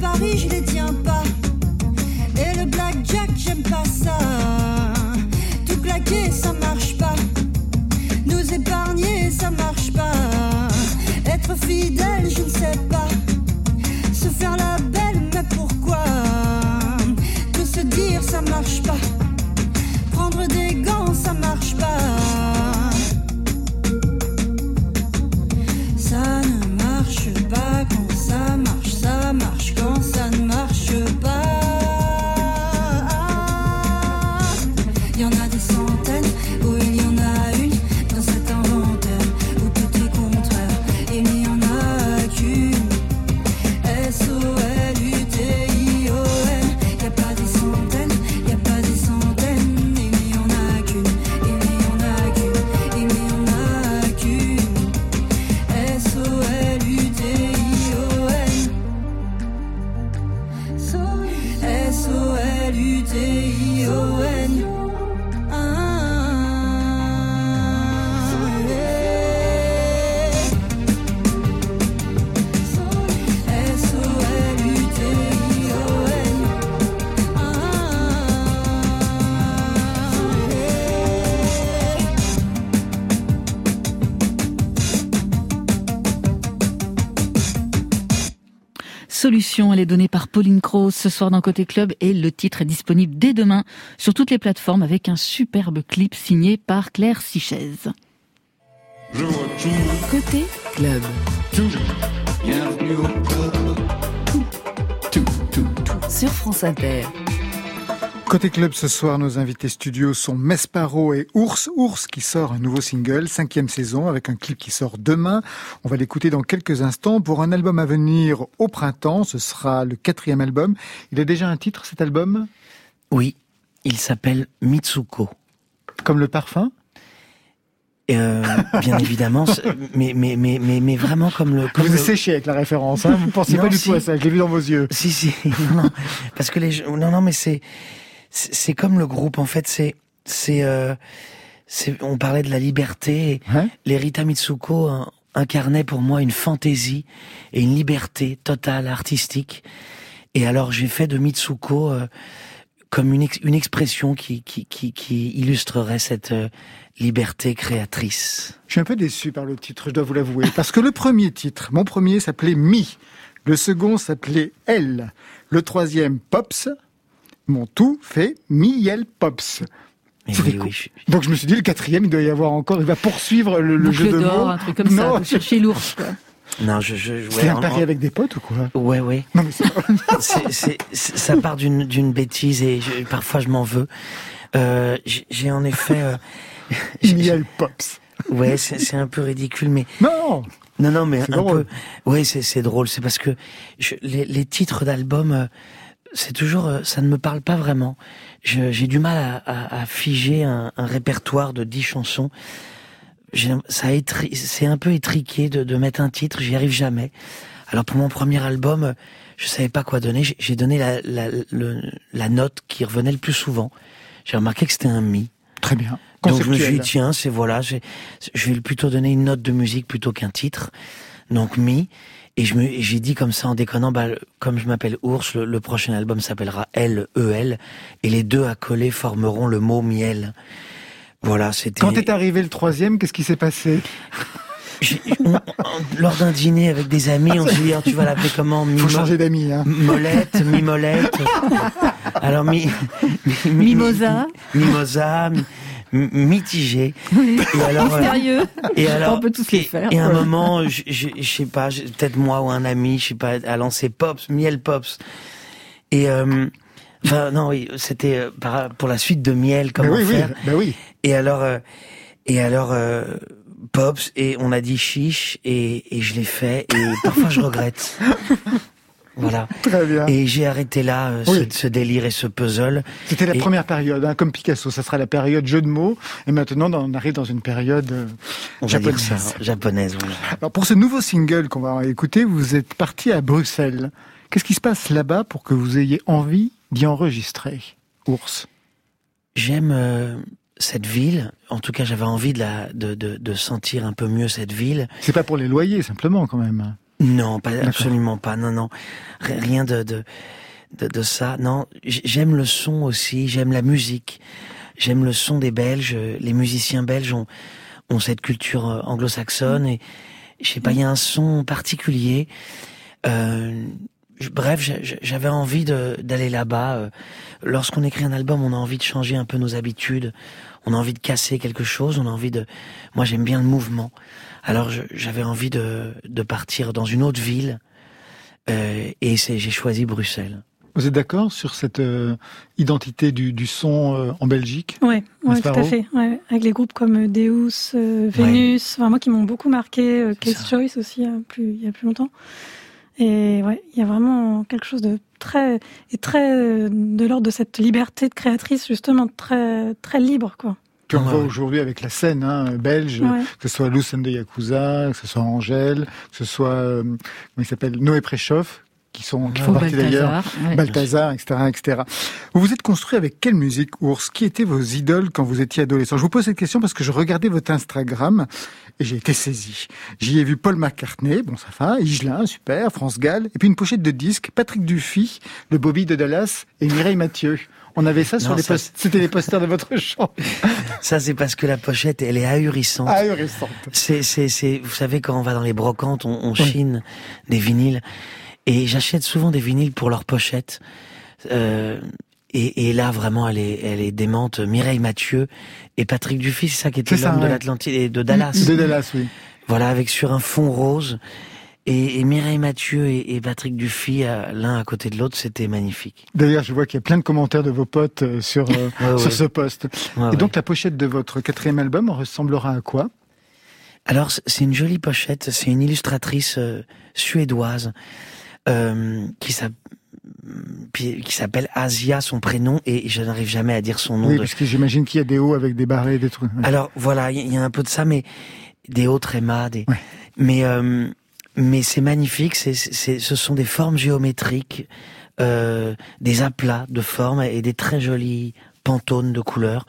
Paris, je les tiens pas. Et le blackjack, j'aime pas ça. Tout claquer, ça marche pas. Nous épargner, ça marche pas. Être fidèle, je ne sais pas. Est donnée par Pauline Croze ce soir dans Côté Club et le titre est disponible dès demain sur toutes les plateformes avec un superbe clip signé par Claire Sichez. Côté club. Bienvenue au club. Tout, tout, tout. Sur France Inter. Côté club ce soir, nos invités studio sont Mesparo et Ours. Ours qui sort un nouveau single, cinquième saison, avec un clip qui sort demain. On va l'écouter dans quelques instants pour un album à venir au printemps. Ce sera le quatrième album. Il a déjà un titre cet album? Oui, il s'appelle Mitsuko. Comme le parfum? Euh, bien <laughs> évidemment, mais, mais, mais, mais, mais vraiment comme le... Comme Vous le- séché avec la référence, hein vous ne pensiez Non, pas du si. tout à ça, je l'ai vu dans vos yeux. Si, si, non, <laughs> non, parce que les gens- non, non, mais c'est, c'est comme le groupe, en fait, c'est, c'est, euh, on parlait de la liberté, Hein les Rita Mitsuko incarnaient pour moi une fantaisie et une liberté totale artistique, et alors j'ai fait de Mitsuko euh, comme une, ex- une expression qui, qui, qui, qui illustrerait cette euh, liberté créatrice. Je suis un peu déçu par le titre, je dois vous l'avouer. Parce que le premier titre, mon premier s'appelait Mi. Le second s'appelait Elle. Le troisième, Pops. Mon tout fait Miel Pops. Ça oui, fait oui, je- Donc je me suis dit, le quatrième, il doit y avoir encore, il va poursuivre le, jeu de mots. un truc comme ça. Vous cherchez l'ours, quoi. non, je, je, c'est un pari en- avec des potes ou quoi? Ouais, ouais. Non mais <laughs> c'est, c'est- ça part d'une, d'une bêtise et je- parfois je m'en veux. Euh, j'ai, en effet, euh, <laughs> Miel Pops. ouais, c'est, c'est un peu ridicule, mais Non non, non, mais C'est un drôle. peu. Ouais, c'est, c'est drôle. C'est parce que je, les, les titres d'albums, euh, c'est toujours, euh, ça ne me parle pas vraiment. J'ai du mal à, à- à figer un, un répertoire de dix chansons. Ça c'est un peu étriqué de, de mettre un titre, j'y arrive jamais. Alors pour mon premier album, je savais pas quoi donner. J'ai- donné la, la, le- la note qui revenait le plus souvent. J'ai remarqué que c'était un mi. Très bien. Donc je me suis dit tiens, c'est voilà, j'ai- je vais plutôt donner une note de musique plutôt qu'un titre. Donc mi. Et je me, et j'ai dit comme ça en déconnant, bah, comme je m'appelle Ours, le, le prochain album s'appellera L E L, et les deux accolés formeront le mot miel. Voilà, c'était. Quand est arrivé le troisième, qu'est-ce qui s'est passé? J'ai- on- on- lors d'un dîner avec des amis, on s'est dit, Ah, tu vas l'appeler comment? Faut Mimo- changer d'amis. Hein. Molette, Mimolette. <laughs> Alors, mi, mi- mi- Mimosa. mi- Mimosa, mi- mi- mitigé. Oui. Et alors, euh, Mystérieux. et alors, On peut tous les faire. et à un moment, je, je, je sais pas, je- peut-être moi ou un ami, je sais pas, a lancé Pops, Miel Pops. Et, euh, enfin, non, oui, c'était euh, par- pour la suite de Miel, comment Ben oui, oui, faire. ben oui. Et alors, euh, et alors, euh, Pops, et on a dit chiche, et, et je l'ai fait, et parfois je regrette. <laughs> Voilà. <laughs> Très bien. Et j'ai arrêté là euh, Oui. ce, ce délire et ce puzzle. C'était la Et- première période, hein, comme Picasso. Ça sera la période jeu de mots. Et maintenant, on arrive dans une période euh, On va dire japonaise. ça, japonaise. Voilà. Alors, pour ce nouveau single qu'on va écouter, vous êtes parti à Bruxelles. Qu'est-ce qui se passe là-bas pour que vous ayez envie d'y enregistrer, Ours? J'aime euh, cette ville. En tout cas, j'avais envie de, la, de, de, de sentir un peu mieux cette ville. C'est pas pour les loyers, simplement, quand même. Non, pas, absolument pas. Non, non, rien de de, de, de ça. Non, j'aime le son aussi. J'aime la musique. J'aime le son des Belges. Les musiciens belges ont ont cette culture euh, anglo-saxonne et je sais pas, il y a un son particulier. Euh, bref, j'a- j'a- j'avais envie d'aller là-bas. Euh, Lorsqu'on écrit un album, on a envie de changer un peu nos habitudes. On a envie de casser quelque chose. On a envie de. Moi, j'aime bien le mouvement. Alors, j'avais envie de, de partir dans une autre ville. Euh, et j'ai choisi Bruxelles. Vous êtes d'accord sur cette euh, identité du, du son euh, en Belgique? Ouais N'est-ce tout à fait. Ouais, avec les groupes comme Deus, euh, Vénus, enfin, moi qui m'ont beaucoup marqué, euh, Case ça. Choice aussi, euh, plus, il y a plus longtemps. Et ouais, il y a vraiment quelque chose de très, et très euh, de l'ordre de cette liberté de créatrice, justement, très, très libre, quoi. Puis on Ouais. voit aujourd'hui avec la scène hein, belge, Ouais. que ce soit Lucen de Yakuza, que ce soit Angèle, que ce soit, euh, comment il s'appelle, Noé Préchoff, qui sont qui font Faux partie d'ailleurs. Balthazar. ouais. Balthazar, etc., etc. Vous vous êtes construit avec quelle musique, Ours? Qui étaient vos idoles quand vous étiez adolescent? Je vous pose cette question parce que je regardais votre Instagram et j'ai été saisi. J'y ai vu Paul McCartney, bon ça va, Igelin, super, France Gall, et puis une pochette de disques, Patrick Dufy, le Bobby de Dallas et Mireille Mathieu. On avait ça sur Non, les ça, post- c'était les posters de votre <laughs> chambre. Ça, c'est parce que la pochette, elle est ahurissante. Ahurissante. C'est, c'est, c'est, vous savez, quand on va dans les brocantes, on, on Oui. chine des vinyles. Et j'achète souvent des vinyles pour leur pochette. Euh, et, et là, vraiment, elle est, elle est démente. Mireille Mathieu et Patrick Dufy, c'est ça qui était l'homme de ouais. l'Atlantide et de Dallas. De Dallas, oui. Voilà, avec sur un fond rose. Et, et Mireille Mathieu et, et Patrick Dufy, euh, l'un à côté de l'autre, c'était magnifique. D'ailleurs, je vois qu'il y a plein de commentaires de vos potes euh, sur, euh, Ouais, sur ouais. ce poste. Ouais, Et donc, la pochette de votre quatrième album ressemblera à quoi? Alors, c'est une jolie pochette. C'est une illustratrice euh, suédoise euh, qui s'appelle Asia, son prénom, et je n'arrive jamais à dire son nom. Oui, de- parce que j'imagine qu'il y a des hauts avec des barrés, des trucs. Ouais. Alors voilà, il y, a un peu de ça, mais des hauts trémas, des. Ouais. Mais euh, mais c'est magnifique. C'est, c'est, ce sont des formes géométriques, euh, des aplats de formes et des très jolis pantônes de couleurs.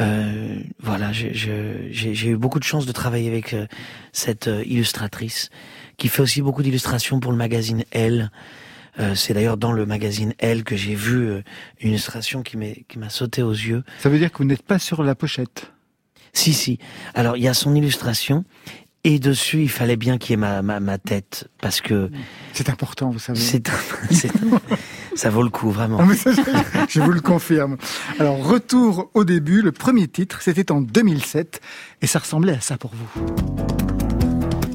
Euh, voilà, je- j'ai, j'ai eu beaucoup de chance de travailler avec euh, cette euh, illustratrice qui fait aussi beaucoup d'illustrations pour le magazine Elle. Euh, c'est d'ailleurs dans le magazine Elle que j'ai vu euh, une illustration qui, m'a sauté aux yeux. Ça veut dire que vous n'êtes pas sur la pochette. Si, si. Alors, il y a son illustration. Et dessus, il fallait bien qu'il y ait ma, ma, ma tête. Parce que C'est important, vous savez. c'est, <laughs> ça vaut le coup, vraiment. Ah, mais ça, je, je vous le confirme. Alors, retour au début. Le premier titre, c'était en 2007. Et ça ressemblait à ça pour vous.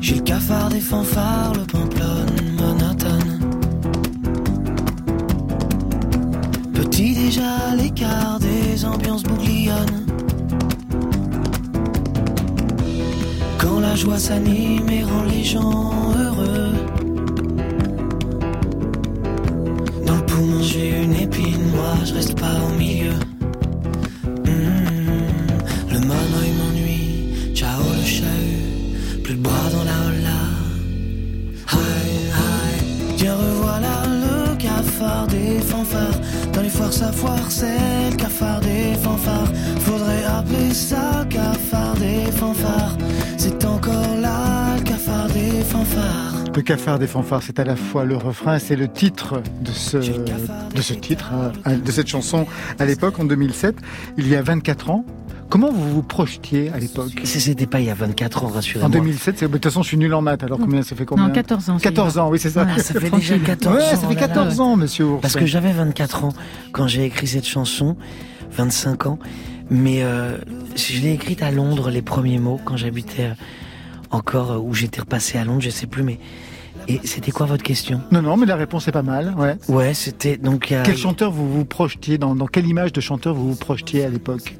J'ai le cafard des fanfares, le pamplonne monotone. Petit déjà à l'écart des ambiances bouglionnent. Quand la joie s'anime et rend les gens heureux. Dans le poumon, j'ai je reste pas au milieu. Foire, c'est le cafard des fanfares. Faudrait appeler ça cafard des fanfares. C'est encore là le cafard des fanfares. Le cafard des fanfares, c'est à la fois le refrain, c'est le titre de ce, de ce titre, hein, de cette chanson à l'époque, en 2007, il y a 24 ans. Comment vous vous projetiez à l'époque C'était pas il y a 24 ans, rassurez-moi. En 2007, c'est- de toute façon, je suis nul en maths, alors combien ça fait combien Non, 14 ans. 14 ans, oui, c'est ça. Ah, ça fait déjà 14 Ouais, ans. ça fait oh là là. 14 ans, monsieur Ours. Parce que j'avais 24 ans quand j'ai écrit cette chanson, 25 ans, mais euh, je l'ai écrite à Londres, les premiers mots, quand j'habitais euh, encore, euh, où j'étais repassé à Londres, je sais plus, mais... Et c'était quoi votre question? Non, non, mais la réponse est pas mal, ouais. Ouais, c'était donc... Quel chanteur vous vous projetiez, dans, dans quelle image de chanteur vous vous projetiez à l'époque?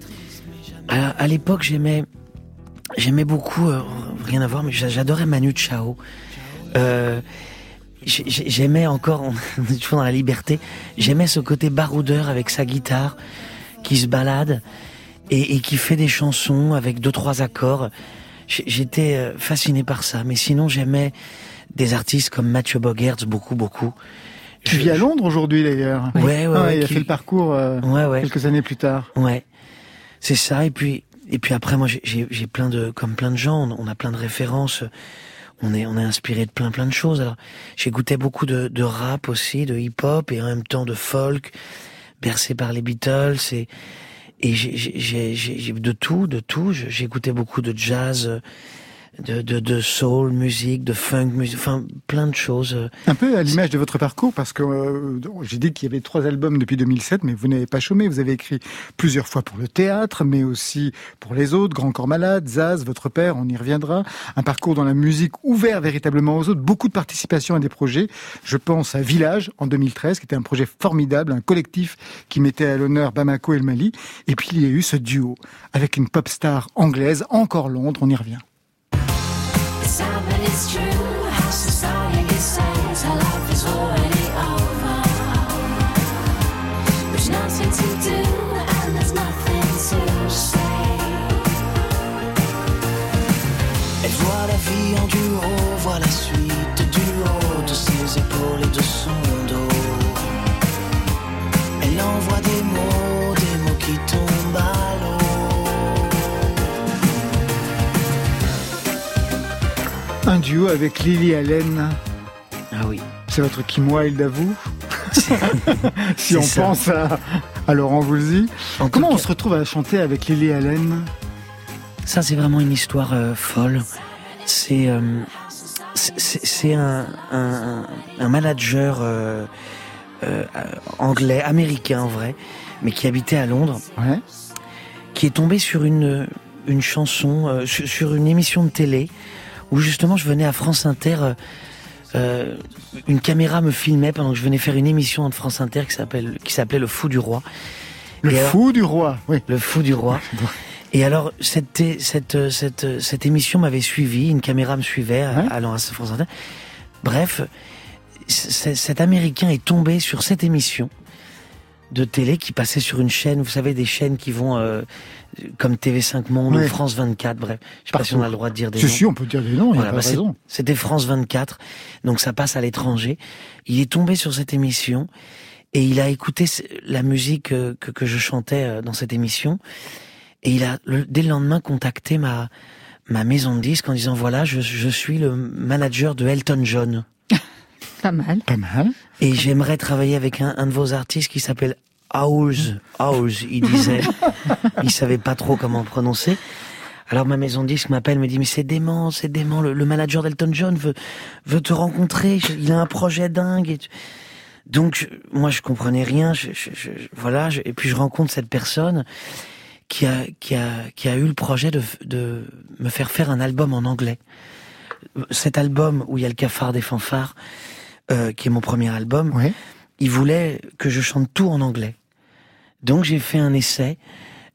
À, à l'époque, j'aimais, j'aimais beaucoup, euh, rien à voir, mais j'a- j'adorais Manu Chao. Euh, j'ai- j'ai- j'aimais encore, <laughs> on est toujours dans la liberté, j'aimais ce côté baroudeur avec sa guitare qui se balade et, et qui fait des chansons avec deux trois accords. J'étais euh, fasciné par ça, mais sinon j'aimais des artistes comme Mathieu Bogertz beaucoup beaucoup. Tu vis à Londres aujourd'hui d'ailleurs. Ouais, ouais, Ah, ouais, il a qui- fait le parcours euh, Ouais, ouais. quelques années plus tard. Ouais, c'est ça. Et puis, et puis après, moi, j'ai- plein de, comme plein de gens, on a plein de références. On est, on est inspiré de plein, plein de choses. Alors, j'écoutais beaucoup de, de rap aussi, de hip-hop et en même temps de folk, bercé par les Beatles et et j'ai- de tout, de tout. J'écoutais beaucoup de jazz, de, de, de soul musique, de funk musique, enfin plein de choses. euh. Un peu à l'image de votre parcours, parce que euh, j'ai dit qu'il y avait trois albums depuis 2007, mais vous n'avez pas chômé. Vous avez écrit plusieurs fois pour le théâtre, mais aussi pour les autres, Grand Corps Malade, Zaz, votre père, on y reviendra. Un parcours dans la musique ouvert véritablement aux autres, beaucoup de participation à des projets. Je pense à Village en 2013, qui était un projet formidable, un collectif qui mettait à l'honneur Bamako et le Mali. Et puis il y a eu ce duo avec une pop star anglaise, encore Londres, on y revient. It's true. Un duo avec Lily Allen. Ah oui. C'est votre Kim Wilde à vous <laughs> Si on ça. pense à, à Laurent Voulzy. En Comment on cas- se retrouve à chanter avec Lily Allen? Ça, c'est vraiment une histoire euh, folle. C'est euh, c'est- un, un, un manager euh, anglais, américain en vrai, mais qui habitait à Londres, Ouais. qui est tombé sur une, une chanson, sur une émission de télé, où justement je venais à France Inter. euh, euh, une caméra me filmait pendant que je venais faire une émission de France Inter qui s'appelle qui s'appelait Le Fou du Roi. Le Et alors- fou du roi, oui. Le Fou du Roi. <laughs> Et alors, cette, cette, cette, cette émission m'avait suivi, une caméra me suivait Ouais. allant à France Inter. Bref, cet Américain est tombé sur cette émission de télé qui passait sur une chaîne, vous savez, des chaînes qui vont euh, comme TV5 Monde Ouais. ou France 24, bref. Je sais pas si on a le droit de dire des Si, noms. si, on peut dire des noms, il n'y Voilà, a bah. C'était France 24, donc ça passe à l'étranger. Il est tombé sur cette émission et il a écouté la musique euh, que, que je chantais euh, dans cette émission. Et il a, le- dès le lendemain, contacté ma, ma maison de disques en disant, voilà, je, je suis le manager de Elton John. <laughs> Pas mal. Pas mal. Et j'aimerais travailler avec un, un de vos artistes qui s'appelle House. House, il disait. <laughs> il savait pas trop comment prononcer. Alors ma maison de disque m'appelle, me dit mais c'est dément, c'est dément. Le, le manager d'Elton John veut veut te rencontrer. Il a un projet dingue. Et tu- Donc je- moi je comprenais rien. Je, je- je- voilà. et puis je rencontre cette personne qui a qui a qui a eu le projet de de me faire faire un album en anglais. Cet album où il y a le cafard des fanfares, euh, qui est mon premier album Ouais. il voulait que je chante tout en anglais. Donc j'ai fait un essai.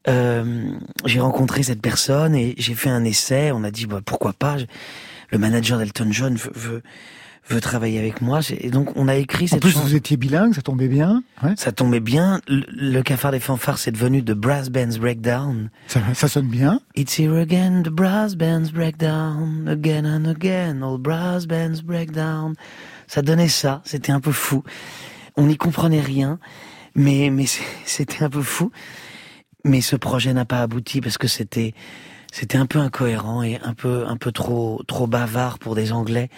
Euh, j'ai rencontré cette personne et j'ai fait un essai. On a dit bah, pourquoi pas? Le manager d'Elton John veut, veut, veut travailler avec moi. Et donc on a écrit En cette plus, chanson. vous étiez bilingue, ça tombait bien. Ouais. Ça tombait bien. Le, le cafard des fanfares, c'est devenu The Brass Band's Breakdown. Ça, ça sonne bien. It's here again, the brass bands break down, again and again, all brass bands break down. Ça donnait ça, c'était un peu fou. On n'y comprenait rien, mais, mais c'était un peu fou. Mais ce projet n'a pas abouti parce que c'était, c'était un peu incohérent et un peu, un peu trop, trop bavard pour des Anglais.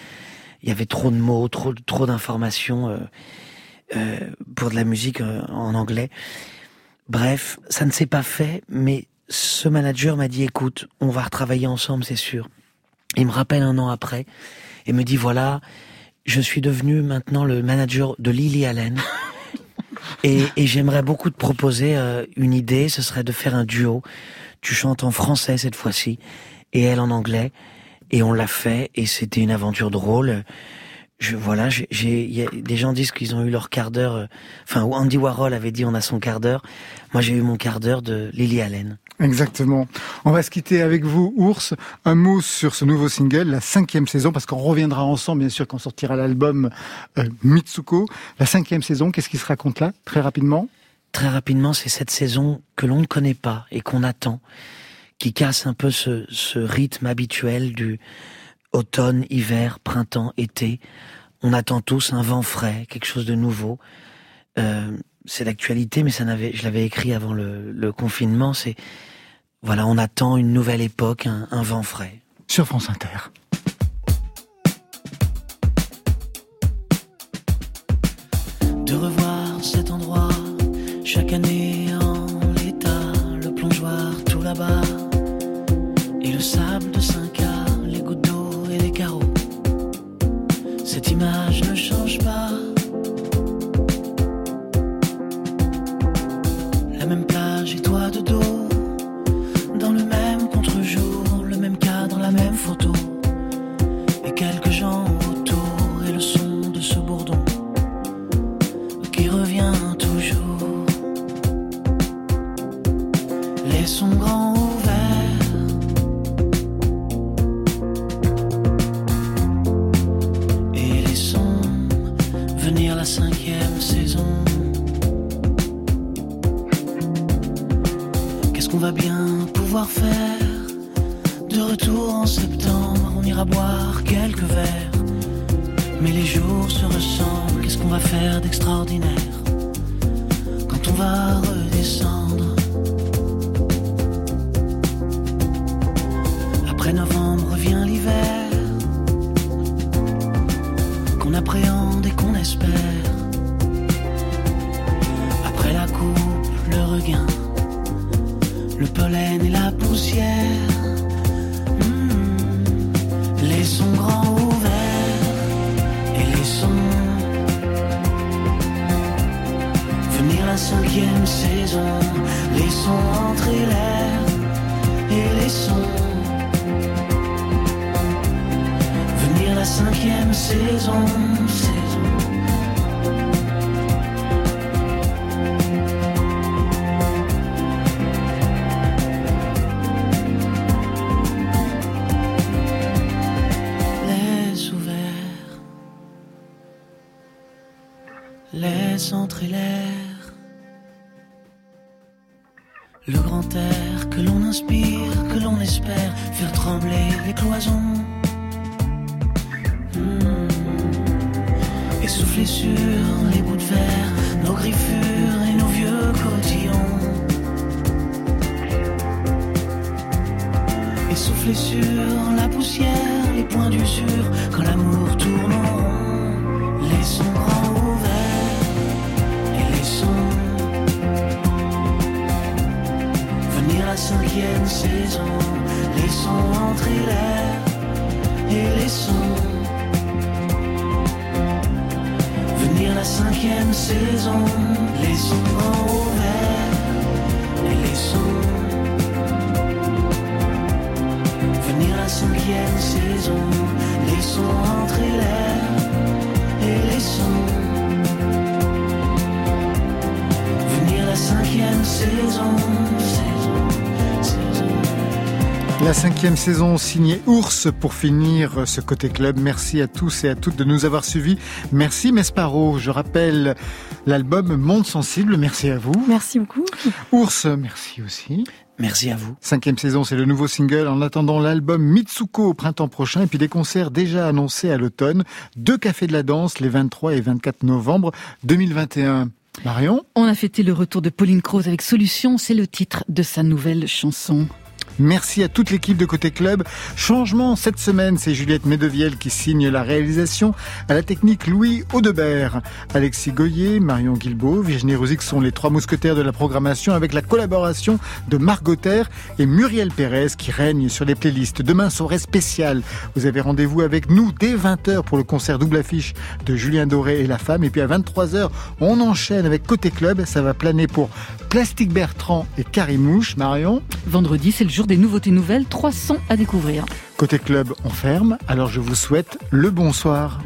Il y avait trop de mots, trop, trop d'informations euh, euh, pour de la musique euh, en anglais. Bref, ça ne s'est pas fait, mais ce manager m'a dit écoute, on va retravailler ensemble, c'est sûr. Il me rappelle un an après et me dit voilà, je suis devenu maintenant le manager de Lily Allen. <laughs> Et, et j'aimerais beaucoup te proposer euh, une idée, ce serait de faire un duo. Tu chantes en français cette fois-ci et elle en anglais. Et on l'a fait et c'était une aventure drôle. Je voilà, j'ai, des gens disent qu'ils ont eu leur quart d'heure. euh, Enfin, Andy Warhol avait dit on a son quart d'heure. Moi, j'ai eu mon quart d'heure de Lily Allen. Exactement. On va se quitter avec vous, Ours. Un mot sur ce nouveau single, la cinquième saison, parce qu'on reviendra ensemble, bien sûr, quand sortira l'album euh, Mitsuko. La cinquième saison, qu'est-ce qui se raconte là, très rapidement? Très rapidement, c'est cette saison que l'on ne connaît pas et qu'on attend, qui casse un peu ce, ce rythme habituel du automne, hiver, printemps, été. On attend tous un vent frais, quelque chose de nouveau. Euh, c'est l'actualité, mais ça n'avait, je l'avais écrit avant le, le confinement. C'est voilà, on attend une nouvelle époque, un, un vent frais. Sur France Inter. de revoir cet endroit chaque année en l'état, le plongeoir tout là-bas et le sable de 5K, Cette image ne change pas. La cinquième saison. Qu'est-ce qu'on va bien pouvoir faire? De retour en septembre, on ira boire quelques verres. Mais les jours se ressemblent, qu'est-ce qu'on va faire d'extraordinaire? Quand on va redescendre Après novembre revient cinquième saison. Laissons entrer l'air et laissons venir la cinquième saison. Laissons grand la cinquième saison. signée Ours pour finir ce côté club. Merci à tous et à toutes de nous avoir suivis. Merci Mesparo. Je rappelle l'album Monde Sensible. Merci à vous. Merci beaucoup. Ours, merci aussi. Merci à vous. Cinquième saison, c'est le nouveau single. En attendant l'album Mitsuko au printemps prochain et puis des concerts déjà annoncés à l'automne. Deux cafés de la danse les 23 et 24 novembre 2021. Marion? On a fêté le retour de Pauline Croze avec Solution, c'est le titre de sa nouvelle chanson. Merci à toute l'équipe de Côté Club. Changement cette semaine, c'est Juliette Medeviel qui signe la réalisation à la technique Louis Audebert. Alexis Goyer, Marion Guilbault, Virginie Rosic sont les trois mousquetaires de la programmation avec la collaboration de Margot Terre et Muriel Pérez qui règnent sur les playlists. Demain, soirée spéciale. Vous avez rendez-vous avec nous dès 20h pour le concert double affiche de Julien Doré et la femme. Et puis à 23h, on enchaîne avec Côté Club. Ça va planer pour Plastique Bertrand et Carimouche. Marion? Vendredi, c'est le jour des nouveautés nouvelles, 300 à découvrir. Côté club, on ferme. Alors je vous souhaite le bonsoir.